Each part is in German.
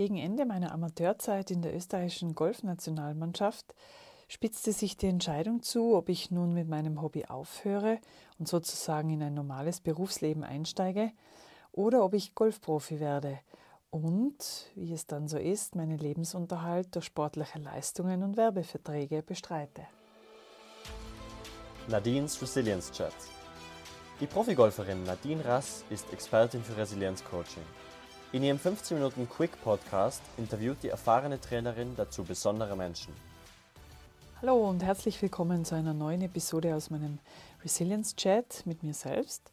Gegen Ende meiner Amateurzeit in der österreichischen Golfnationalmannschaft spitzte sich die Entscheidung zu, ob ich nun mit meinem Hobby aufhöre und sozusagen in ein normales Berufsleben einsteige oder ob ich Golfprofi werde und, wie es dann so ist, meinen Lebensunterhalt durch sportliche Leistungen und Werbeverträge bestreite. Nadines Resilience Chat. Die Profigolferin Nadine Rass ist Expertin für Resilienzcoaching. In ihrem 15 Minuten Quick Podcast interviewt die erfahrene Trainerin dazu besondere Menschen. Hallo und herzlich willkommen zu einer neuen Episode aus meinem Resilience Chat mit mir selbst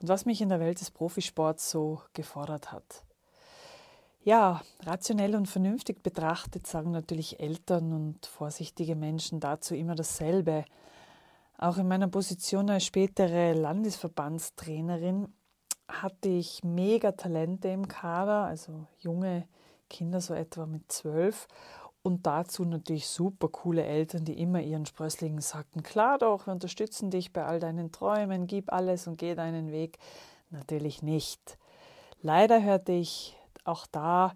und was mich in der Welt des Profisports so gefordert hat. Ja, rationell und vernünftig betrachtet sagen natürlich Eltern und vorsichtige Menschen dazu immer dasselbe. Auch in meiner Position als spätere Landesverbandstrainerin hatte ich mega Talente im Kader, also junge Kinder so etwa mit zwölf und dazu natürlich super coole Eltern, die immer ihren Sprösslingen sagten, klar doch, wir unterstützen dich bei all deinen Träumen, gib alles und geh deinen Weg. Natürlich nicht. Leider hörte ich auch da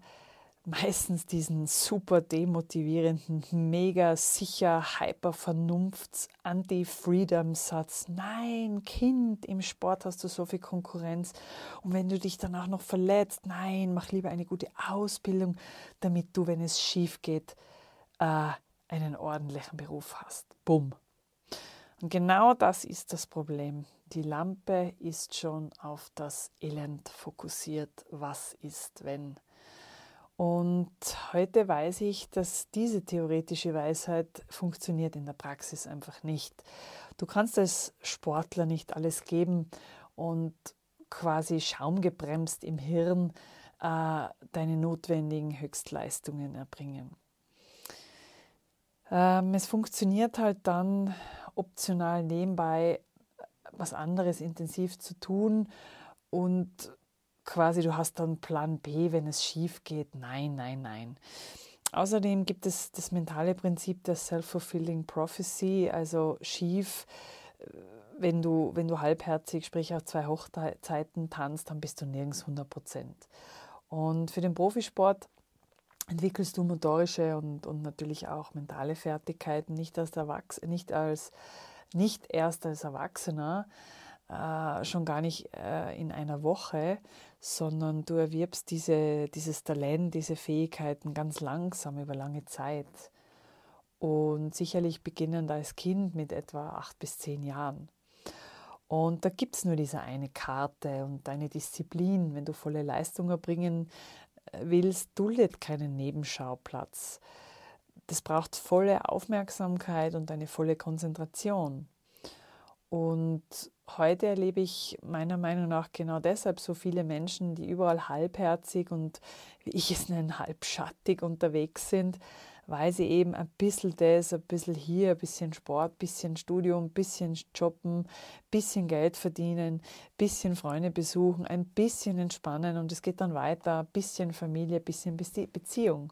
meistens diesen super demotivierenden, mega sicher, hyper Vernunfts Anti-Freedom-Satz. Nein, Kind, im Sport hast du so viel Konkurrenz. Und wenn du dich dann auch noch verletzt, nein, mach lieber eine gute Ausbildung, damit du, wenn es schief geht, äh, einen ordentlichen Beruf hast. Bumm. Und genau das ist das Problem. Die Lampe ist schon auf das Elend fokussiert. Was ist, wenn? Und heute weiß ich, dass diese theoretische Weisheit funktioniert in der Praxis einfach nicht. Du kannst als Sportler nicht alles geben und quasi schaumgebremst im Hirn äh, deine notwendigen Höchstleistungen erbringen. Ähm, es funktioniert halt dann optional nebenbei was anderes intensiv zu tun und quasi du hast dann Plan B, wenn es schief geht. Nein, nein, nein. Außerdem gibt es das mentale Prinzip der Self-Fulfilling Prophecy, also schief, äh, wenn du, wenn du halbherzig, sprich auf zwei Hochzeiten tanzt, dann bist du nirgends 100 Prozent. Und für den Profisport entwickelst du motorische und, und natürlich auch mentale Fertigkeiten nicht, als Erwachs nicht, als, nicht erst als Erwachsener, äh, schon gar nicht äh, in einer Woche, sondern du erwirbst diese, dieses Talent, diese Fähigkeiten ganz langsam über lange Zeit. Und sicherlich beginnend als Kind mit etwa acht bis zehn Jahren. Und da gibt es nur diese eine Karte und deine Disziplin. Wenn du volle Leistung erbringen äh, willst, duldet keinen Nebenschauplatz. Das braucht volle Aufmerksamkeit und eine volle Konzentration. Und heute erlebe ich meiner Meinung nach genau deshalb so viele Menschen, die überall halbherzig und wie ich es nenne, halbschattig unterwegs sind, weil sie eben ein bisschen das, ein bisschen hier, ein bisschen Sport, ein bisschen Studium, ein bisschen Jobben, ein bisschen Geld verdienen, ein bisschen Freunde besuchen, ein bisschen entspannen und es geht dann weiter, ein bisschen Familie, ein bisschen Beziehung.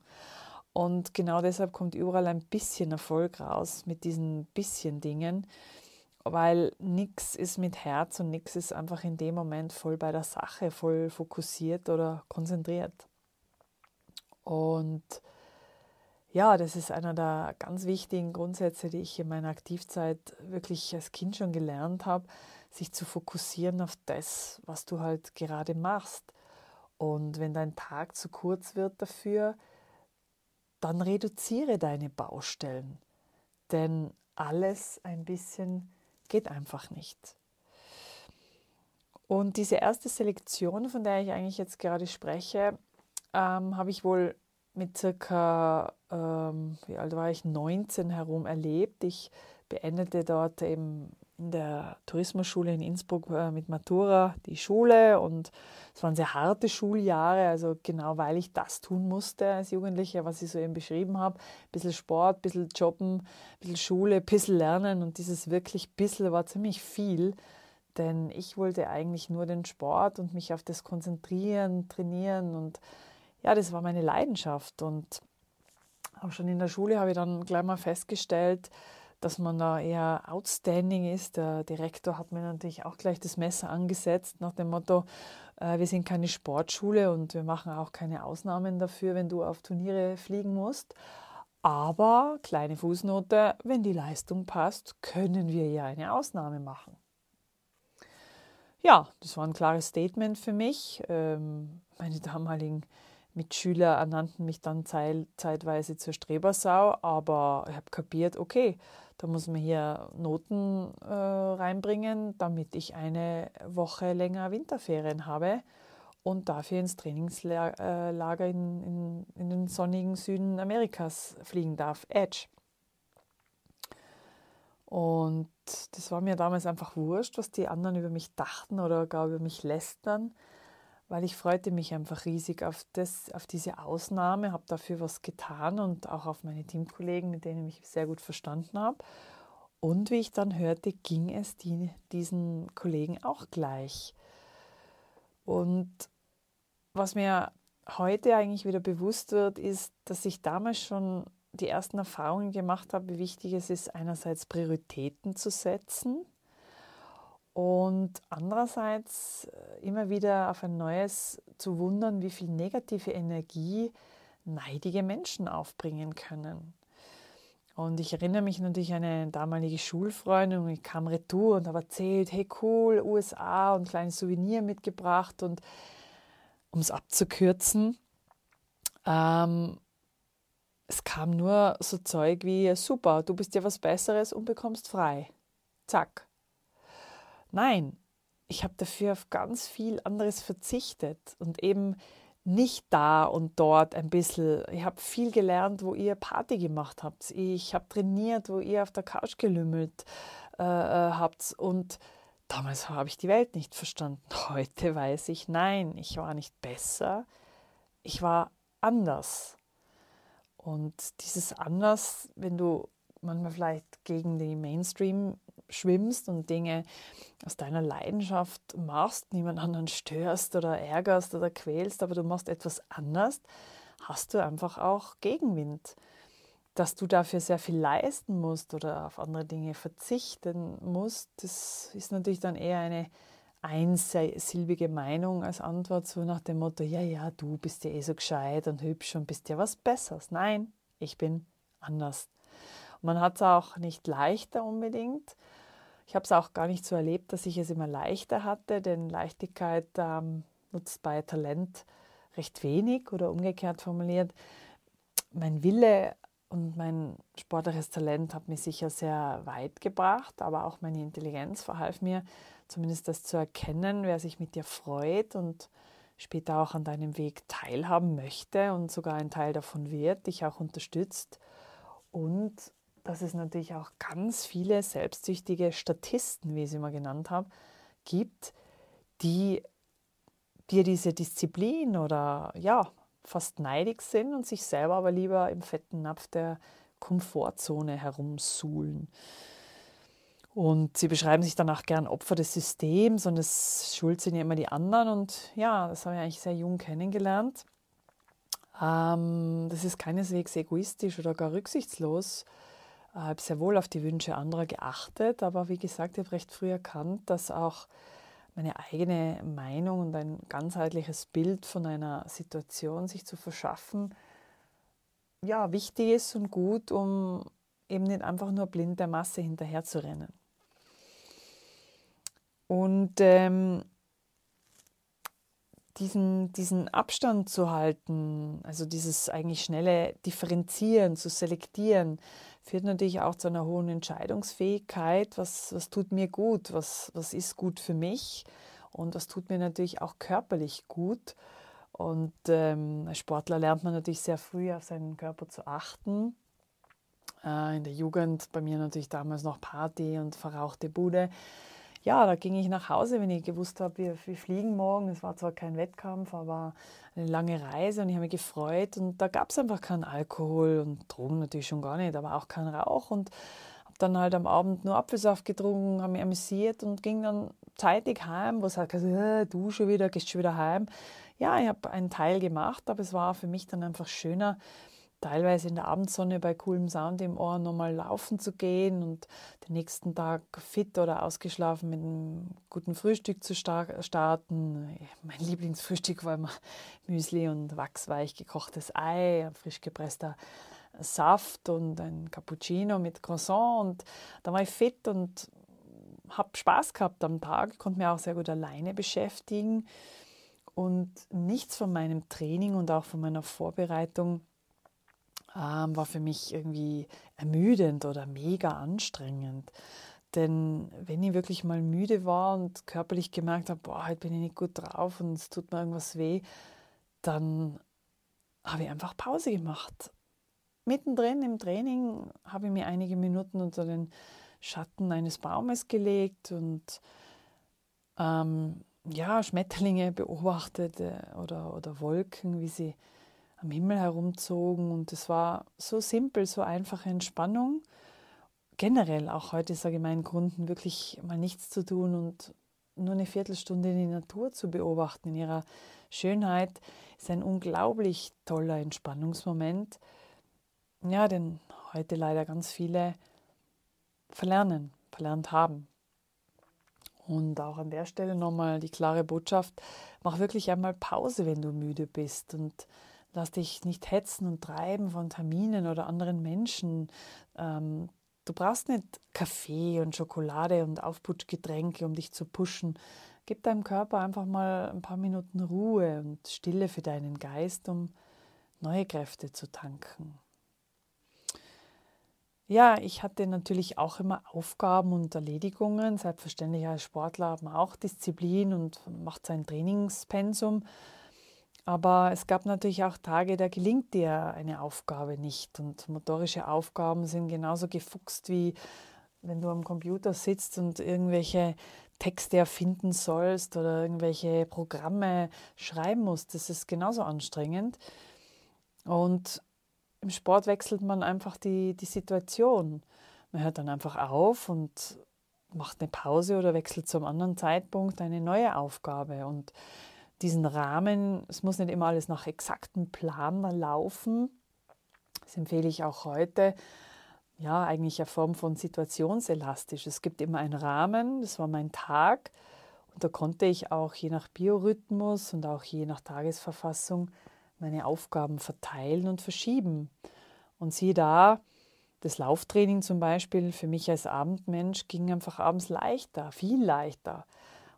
Und genau deshalb kommt überall ein bisschen Erfolg raus mit diesen bisschen Dingen weil nichts ist mit Herz und nichts ist einfach in dem Moment voll bei der Sache, voll fokussiert oder konzentriert. Und ja, das ist einer der ganz wichtigen Grundsätze, die ich in meiner Aktivzeit wirklich als Kind schon gelernt habe, sich zu fokussieren auf das, was du halt gerade machst. Und wenn dein Tag zu kurz wird dafür, dann reduziere deine Baustellen. Denn alles ein bisschen Geht einfach nicht. Und diese erste Selektion, von der ich eigentlich jetzt gerade spreche, ähm, habe ich wohl mit circa, ähm, wie alt war ich, 19 herum erlebt. Ich beendete dort eben in der Tourismusschule in Innsbruck äh, mit Matura die Schule und es waren sehr harte Schuljahre, also genau weil ich das tun musste als Jugendliche, was ich so eben beschrieben habe. Ein bisschen Sport, ein bisschen Jobben, ein bisschen Schule, ein bisschen Lernen und dieses wirklich bisschen war ziemlich viel, denn ich wollte eigentlich nur den Sport und mich auf das konzentrieren, trainieren und ja, das war meine Leidenschaft und auch schon in der Schule habe ich dann gleich mal festgestellt, dass man da eher outstanding ist. Der Direktor hat mir natürlich auch gleich das Messer angesetzt nach dem Motto, äh, wir sind keine Sportschule und wir machen auch keine Ausnahmen dafür, wenn du auf Turniere fliegen musst. Aber, kleine Fußnote, wenn die Leistung passt, können wir ja eine Ausnahme machen. Ja, das war ein klares Statement für mich. Ähm, meine damaligen Mitschüler ernannten mich dann zeitweise zur Strebersau, aber ich habe kapiert, okay, da muss man hier Noten äh, reinbringen, damit ich eine Woche länger Winterferien habe und dafür ins Trainingslager in, in, in den sonnigen Süden Amerikas fliegen darf, Edge. Und das war mir damals einfach wurscht, was die anderen über mich dachten oder gar über mich lästern, weil ich freute mich einfach riesig auf, das, auf diese Ausnahme, habe dafür was getan und auch auf meine Teamkollegen, mit denen ich mich sehr gut verstanden habe. Und wie ich dann hörte, ging es die, diesen Kollegen auch gleich. Und was mir heute eigentlich wieder bewusst wird, ist, dass ich damals schon die ersten Erfahrungen gemacht habe, wie wichtig es ist, einerseits Prioritäten zu setzen und andererseits äh, immer wieder auf ein neues zu wundern, wie viel negative Energie neidige Menschen aufbringen können. Und ich erinnere mich natürlich an eine damalige Schulfreundin und ich kam retour und habe erzählt, hey cool, USA und ein kleines Souvenir mitgebracht und um es abzukürzen, ähm, es kam nur so Zeug wie, super, du bist ja was Besseres und bekommst frei. Zack. Nein, ich habe dafür auf ganz viel anderes verzichtet und eben nicht da und dort ein bisschen. Ich habe viel gelernt, wo ihr Party gemacht habt. Ich habe trainiert, wo ihr auf der Couch gelümmelt äh, äh habt. Und damals habe ich die Welt nicht verstanden. Heute weiß ich, nein, ich war nicht besser. Ich war anders. Und dieses anders, wenn du manchmal vielleicht gegen den Mainstream schwimmst und Dinge aus deiner Leidenschaft machst, niemand anderen störst oder ärgerst oder quälst, aber du machst etwas anders, hast du einfach auch Gegenwind. Dass du dafür sehr viel leisten musst oder auf andere Dinge verzichten musst, das ist natürlich dann eher eine einsilbige Meinung als Antwort, so nach dem Motto, ja, ja, du bist ja eh so gescheit und hübsch und bist ja was Besseres. Nein, ich bin anders. Man hat es auch nicht leichter unbedingt. Ich habe es auch gar nicht so erlebt, dass ich es immer leichter hatte, denn Leichtigkeit ähm, nutzt bei Talent recht wenig oder umgekehrt formuliert. Mein Wille und mein sportliches Talent hat mich sicher sehr weit gebracht, aber auch meine Intelligenz verhalf mir, zumindest das zu erkennen, wer sich mit dir freut und später auch an deinem Weg teilhaben möchte und sogar ein Teil davon wird, dich auch unterstützt. Und dass es natürlich auch ganz viele selbstsüchtige Statisten, wie ich sie immer genannt habe, gibt, die dir diese Disziplin oder ja, fast neidig sind und sich selber aber lieber im fetten Napf der Komfortzone herumsuhlen. Und sie beschreiben sich danach gern Opfer des Systems und es schuld sind ja immer die anderen. Und ja, das habe ich eigentlich sehr jung kennengelernt. Ähm, das ist keineswegs egoistisch oder gar rücksichtslos. Ich habe sehr wohl auf die Wünsche anderer geachtet, aber wie gesagt, ich habe recht früh erkannt, dass auch meine eigene Meinung und ein ganzheitliches Bild von einer Situation sich zu verschaffen, ja, wichtig ist und gut, um eben nicht einfach nur blind der Masse hinterherzurennen. Und ähm, diesen, diesen Abstand zu halten, also dieses eigentlich schnelle Differenzieren, zu selektieren, führt natürlich auch zu einer hohen Entscheidungsfähigkeit. Was, was tut mir gut? Was, was ist gut für mich? Und was tut mir natürlich auch körperlich gut? Und ähm, als Sportler lernt man natürlich sehr früh auf seinen Körper zu achten. Äh, in der Jugend, bei mir natürlich damals noch Party und verrauchte Bude ja, da ging ich nach Hause, wenn ich gewusst habe, wir, wir fliegen morgen. Es war zwar kein Wettkampf, aber eine lange Reise und ich habe mich gefreut. Und da gab es einfach keinen Alkohol und Drogen natürlich schon gar nicht, aber auch keinen Rauch. Und habe dann halt am Abend nur Apfelsaft getrunken, habe mich amüsiert und ging dann zeitig heim, wo es halt gesagt äh, du schon wieder, gehst schon wieder heim. Ja, ich habe einen Teil gemacht, aber es war für mich dann einfach schöner, teilweise in der Abendsonne bei coolem Sound im Ohr nochmal laufen zu gehen und den nächsten Tag fit oder ausgeschlafen mit einem guten Frühstück zu starten. Mein Lieblingsfrühstück war immer Müsli und wachsweich gekochtes Ei, frisch gepresster Saft und ein Cappuccino mit Croissant und da war ich fit und habe Spaß gehabt am Tag, konnte mich auch sehr gut alleine beschäftigen und nichts von meinem Training und auch von meiner Vorbereitung ähm, war für mich irgendwie ermüdend oder mega anstrengend. Denn wenn ich wirklich mal müde war und körperlich gemerkt habe, boah, heute bin ich nicht gut drauf und es tut mir irgendwas weh, dann habe ich einfach Pause gemacht. Mittendrin im Training habe ich mir einige Minuten unter den Schatten eines Baumes gelegt und ähm, ja, Schmetterlinge beobachtet äh, oder, oder Wolken, wie sie am Himmel herumzogen. Und es war so simpel, so einfache Entspannung. Generell auch heute sage ich meinen Kunden wirklich mal nichts zu tun und nur eine Viertelstunde die Natur zu beobachten in ihrer Schönheit ist ein unglaublich toller Entspannungsmoment. Ja, denn heute leider ganz viele verlernen, verlernt haben. Und auch an der Stelle nochmal die klare Botschaft, mach wirklich einmal Pause, wenn du müde bist und lass dich nicht hetzen und treiben von Terminen oder anderen Menschen. Ähm, du brauchst nicht Kaffee und Schokolade und Aufputschgetränke, um dich zu pushen. Gib deinem Körper einfach mal ein paar Minuten Ruhe und Stille für deinen Geist, um neue Kräfte zu tanken. Ja, ich hatte natürlich auch immer Aufgaben und Erledigungen. Selbstverständlich als Sportler hat man auch Disziplin und macht sein Trainingspensum. Aber es gab natürlich auch Tage, da gelingt dir eine Aufgabe nicht. Und motorische Aufgaben sind genauso gefuchst wie wenn du am Computer sitzt und irgendwelche Texte erfinden sollst oder irgendwelche Programme schreiben musst. Das ist genauso anstrengend. Und im Sport wechselt man einfach die, die Situation. Man hört dann einfach auf und macht eine Pause oder wechselt zum anderen Zeitpunkt eine neue Aufgabe. Und diesen Rahmen, es muss nicht immer alles nach exaktem Plan laufen. Das empfehle ich auch heute. Ja, eigentlich eine Form von situationselastisch. Es gibt immer einen Rahmen, das war mein Tag. Und da konnte ich auch je nach Biorhythmus und auch je nach Tagesverfassung meine Aufgaben verteilen und verschieben. Und siehe da, das Lauftraining zum Beispiel für mich als Abendmensch ging einfach abends leichter, viel leichter.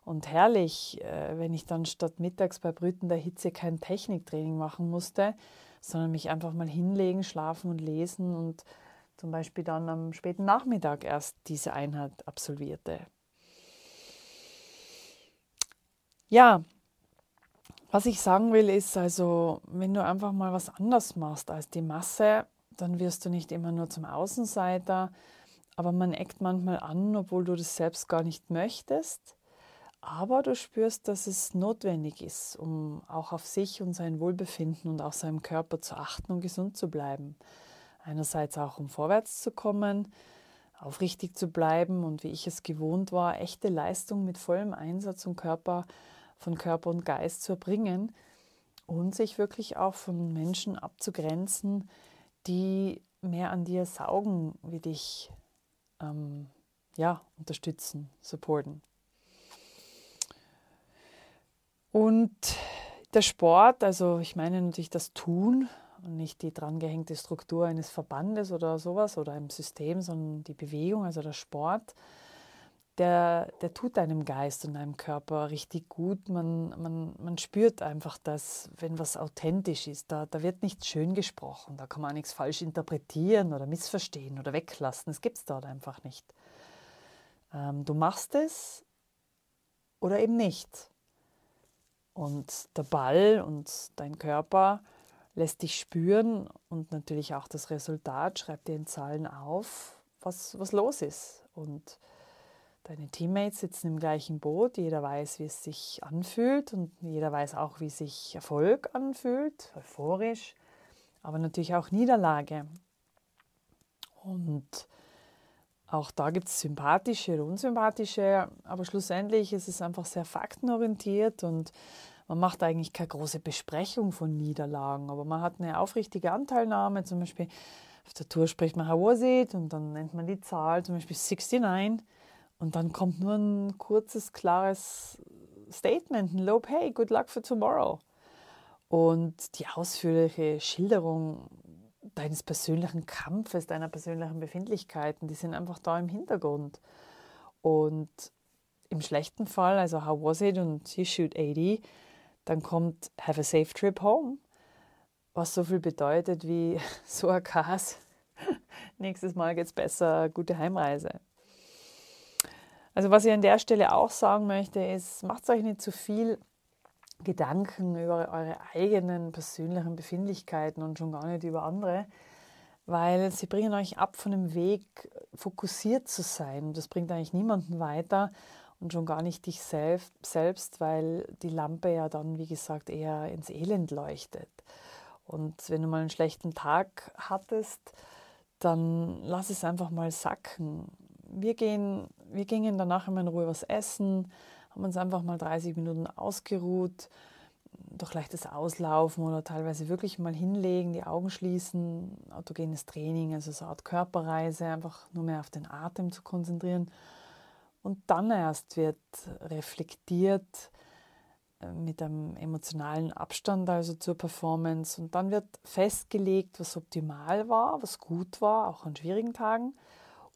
Und herrlich, äh, wenn ich dann statt mittags bei brütender Hitze kein Techniktraining machen musste, sondern mich einfach mal hinlegen, schlafen und lesen und zum Beispiel dann am späten Nachmittag erst diese Einheit absolvierte. Ja, was ich sagen will, ist also, wenn du einfach mal was anders machst als die Masse, dann wirst du nicht immer nur zum Außenseiter, aber man eckt manchmal an, obwohl du das selbst gar nicht möchtest. Aber du spürst, dass es notwendig ist, um auch auf sich und sein Wohlbefinden und auch seinem Körper zu achten und gesund zu bleiben. Einerseits auch, um vorwärts zu kommen, aufrichtig zu bleiben und wie ich es gewohnt war, echte Leistung mit vollem Einsatz und Körper von Körper und Geist zu erbringen und sich wirklich auch von Menschen abzugrenzen, die mehr an dir saugen, wie dich ähm, ja, unterstützen, supporten. Und der Sport, also ich meine natürlich das Tun und nicht die drangehängte Struktur eines Verbandes oder sowas oder einem System, sondern die Bewegung, also der Sport, der, der tut deinem Geist und deinem Körper richtig gut. Man, man, man spürt einfach, dass, wenn was authentisch ist, da, da wird nichts schön gesprochen, da kann man nichts falsch interpretieren oder missverstehen oder weglassen. Das gibt es dort einfach nicht. Ähm, du machst es oder eben nicht. Und der Ball und dein Körper lässt dich spüren und natürlich auch das Resultat, schreib dir in Zahlen auf, was, was los ist. Und Deine Teammates sitzen im gleichen Boot, jeder weiß, wie es sich anfühlt und jeder weiß auch, wie sich Erfolg anfühlt, euphorisch, aber natürlich auch Niederlage. Und auch da gibt es sympathische und unsympathische, aber schlussendlich ist es einfach sehr faktenorientiert und Man macht eigentlich keine große Besprechung von Niederlagen, aber man hat eine aufrichtige Anteilnahme. Zum Beispiel auf der Tour spricht man How was it? Und dann nennt man die Zahl, zum Beispiel 69. Und dann kommt nur ein kurzes, klares Statement, ein Lob, hey, good luck for tomorrow. Und die ausführliche Schilderung deines persönlichen Kampfes, deiner persönlichen Befindlichkeiten, die sind einfach da im Hintergrund. Und im schlechten Fall, also how was it und you shoot 80, dann kommt have a safe trip home, was so viel bedeutet wie so ein Kas. Nächstes Mal geht's besser, gute Heimreise. Also was ich an der Stelle auch sagen möchte, ist, macht euch nicht zu viel Gedanken über eure eigenen persönlichen Befindlichkeiten und schon gar nicht über andere, weil sie bringen euch ab von dem Weg, fokussiert zu sein. Das bringt eigentlich niemanden weiter und schon gar nicht dich selbst, weil die Lampe ja dann, wie gesagt, eher ins Elend leuchtet. Und wenn du mal einen schlechten Tag hattest, dann lass es einfach mal sacken. Wir, gehen, wir gingen danach immer in Ruhe was essen, haben uns einfach mal 30 Minuten ausgeruht, durch leichtes Auslaufen oder teilweise wirklich mal hinlegen, die Augen schließen, autogenes Training, also so eine Art Körperreise, einfach nur mehr auf den Atem zu konzentrieren. Und dann erst wird reflektiert äh, mit einem emotionalen Abstand also zur Performance und dann wird festgelegt, was optimal war, was gut war, auch an schwierigen Tagen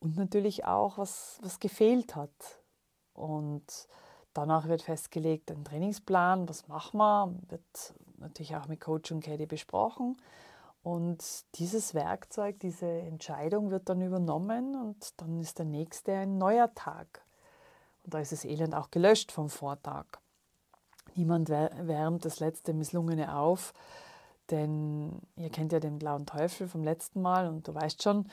und natürlich auch, was, was gefehlt hat. Und Danach wird festgelegt ein Trainingsplan, was machen wir, wird natürlich auch mit Coach und Caddy besprochen. Und dieses Werkzeug, diese Entscheidung wird dann übernommen und dann ist der nächste ein neuer Tag. Und da ist das Elend auch gelöscht vom Vortag. Niemand wärmt das letzte Misslungene auf, denn ihr kennt ja den blauen Teufel vom letzten Mal und du weißt schon,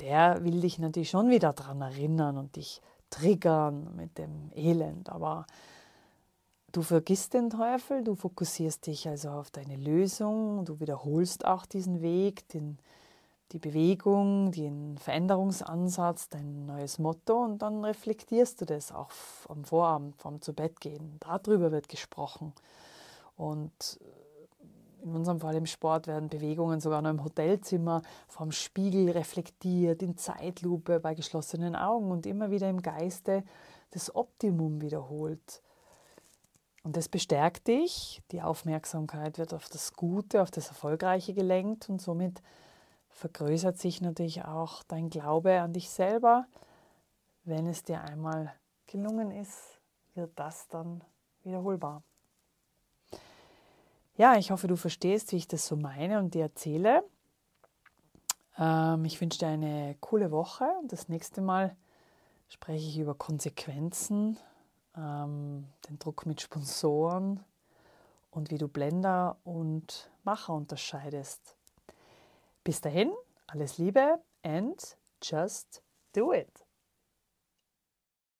der will dich natürlich schon wieder daran erinnern und dich triggern mit dem Elend. Aber du vergisst den Teufel, du fokussierst dich also auf deine Lösung, du wiederholst auch diesen Weg, den, die Bewegung, den Veränderungsansatz, dein neues Motto und dann reflektierst du das auch am Vorabend, vorm Zubettgehen. Darüber wird gesprochen. Und in unserem Fall im Sport werden Bewegungen sogar noch im Hotelzimmer vom Spiegel reflektiert, in Zeitlupe, bei geschlossenen Augen und immer wieder im Geiste das Optimum wiederholt. Und das bestärkt dich, die Aufmerksamkeit wird auf das Gute, auf das Erfolgreiche gelenkt und somit vergrößert sich natürlich auch dein Glaube an dich selber. Wenn es dir einmal gelungen ist, wird das dann wiederholbar. Ja, ich hoffe, du verstehst, wie ich das so meine und dir erzähle. Ähm, ich wünsche dir eine coole Woche. Das nächste Mal spreche ich über Konsequenzen, ähm, den Druck mit Sponsoren und wie du Blender und Macher unterscheidest. Bis dahin, alles Liebe and just do it.